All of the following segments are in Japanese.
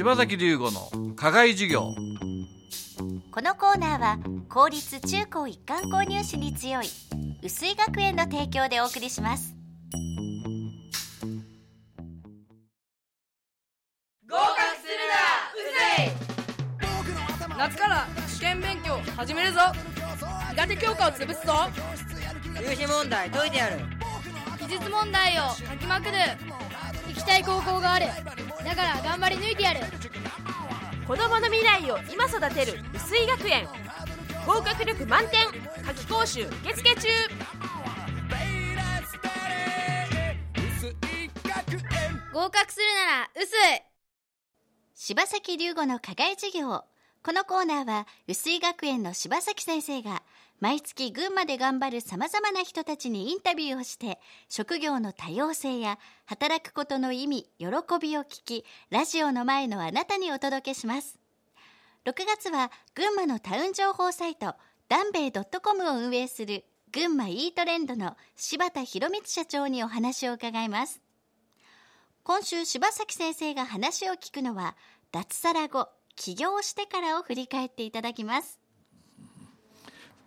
柴崎龍吾の課外授業。このコーナーは公立中高一貫購入士に強い薄井学園の提供でお送りします。合格するなうぜい。夏から試験勉強始めるぞ。苦手教科を潰すぞ。入試問題解いてやる。技術問題を書きまくる。行きたい高校があるだから頑張り抜いてやる。子供の未来を今育てる薄井学園。合格力満点。夏期講習受付中。合格するなら薄い柴崎龍吾の課外授業。このコーナーは薄井学園の柴崎先生が毎月群馬で頑張るさまざまな人たちにインタビューをして職業の多様性や働くことの意味喜びを聞きラジオの前のあなたにお届けします。6月は群馬のタウン情報サイトダンベイ .com を運営する群馬イートレンドの柴田博光社長にお話を伺います。今週柴崎先生が話を聞くのは脱サラ後起業してからを振り返っていただきます。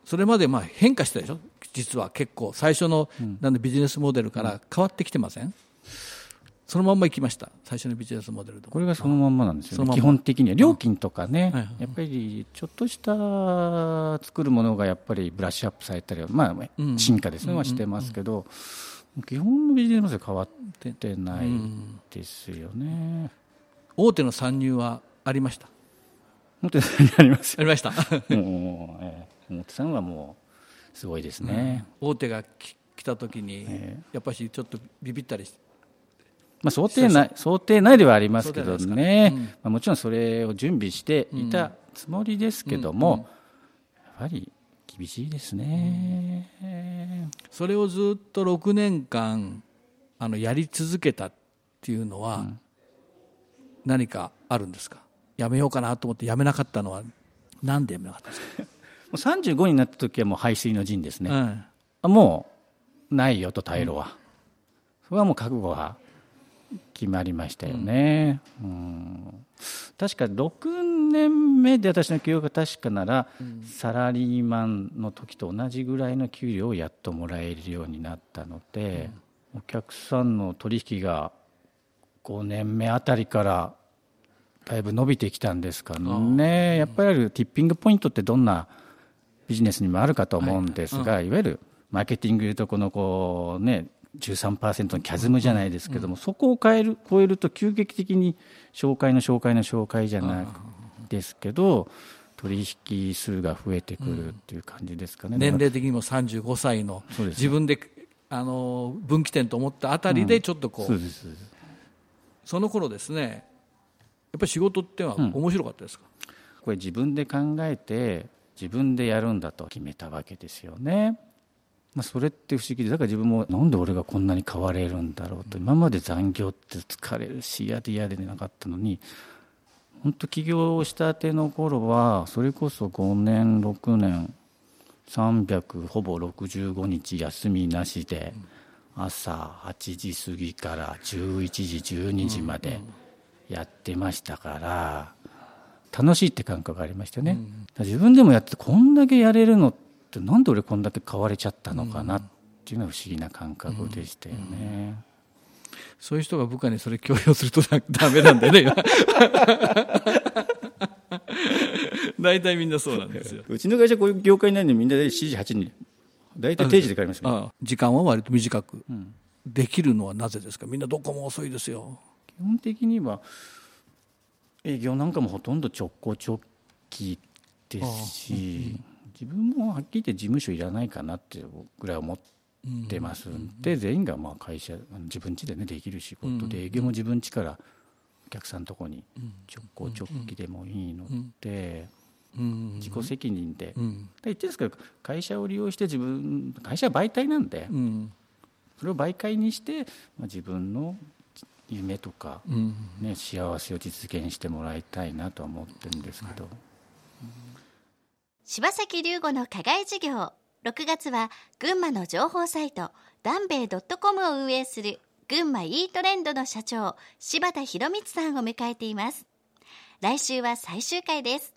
それまでまあ変化したでしょ？実は結構最初のなんでビジネスモデルから変わってきてません、そのまんま行きました。最初のビジネスモデルとこれがそのまんまなんですよね。まんま。基本的には。料金とかね、はいはい。やっぱりちょっとした作るものがやっぱりブラッシュアップされたり、まあ、うん。進化ですね、はしてますけど、基本のビジネスモデルは変わってないですよね。大手の参入はありました？本当にありますありました。もう、ええ表さんはもうすごいですね、大手がき来た時にえやっぱしちょっとビビったりしてまあ、想定内想定内ではありますけどね、うん。まあ、もちろんそれを準備していたつもりですけども、やっぱり厳しいですね、それをずっと6年間あのやり続けたっていうのは何かあるんですか？やめようかなと思ってやめなかったのはなんでやめなかったんですか、もう35になった時はもう排水の陣ですね、うん。あもうないよと退路は、それはもう覚悟は決まりましたよね、うん。確か6年目で私の記憶が確かなら、サラリーマンの時と同じぐらいの給料をやっともらえるようになったので、お客さんの取引が5年目あたりからだいぶ伸びてきたんですかね、やっぱりティッピングポイントってどんなビジネスにもあるかと思うんですが、い。わゆるマーケティングでいうとこのこう、ね、13%のキャズムじゃないですけども、そこを変える超えると急激的に紹介の紹介の紹介じゃないですけど取引数が増えてくるっていう感じですかね。年齢的にも35歳の自分であの分岐点と思ったあたりでちょっとこう、その頃ですねやっぱり仕事ってのは面白かったですか、これ自分で考えて自分でやるんだと決めたわけですよね。まあ、それって不思議でだから自分もなんで俺がこんなに変われるんだろうと今まで残業って疲れるし嫌で嫌でなかったのに本当起業したての頃はそれこそ5年6年300ほぼ65日休みなしで朝8時過ぎから11時12時までやってましたから楽しいって感覚がありましたよね、だから自分でもやってこんだけやれるのってなんで俺こんだけ変われちゃったのかなっていうのは不思議な感覚でしたよね、そういう人が部下にそれ強要するとだダメなんだよね。今大体みんなそうなんですよ。うちの会社こういう業界になるのにみんなで7時8時に大体定時で帰りますよ、ああ時間は割と短く。できるのはなぜですか？みんなどこも遅いですよ。基本的には営業なんかもほとんど直行直帰ですし、自分もはっきり言って事務所いらないかなっていうぐらい思ってますんで、全員がまあ会社自分家でねできる仕事で営業も自分家からお客さんのとこに直行直帰でもいいので、うん自己責任で、うん。言ってるんですけど会社を利用して自分会社は媒体なんで、うん。それを媒介にして、まあ、自分の夢とか、うん。ね、幸せを実現してもらいたいなとは思ってるんですけど、柴崎龍吾の課外授業。6月は群馬の情報サイトダンベイ .com を運営する群馬イートレンドの社長柴田博光さんを迎えています。来週は最終回です。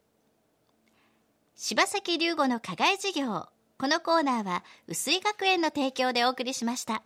柴崎龍吾の課外授業。このコーナーは薄井学園の提供でお送りしました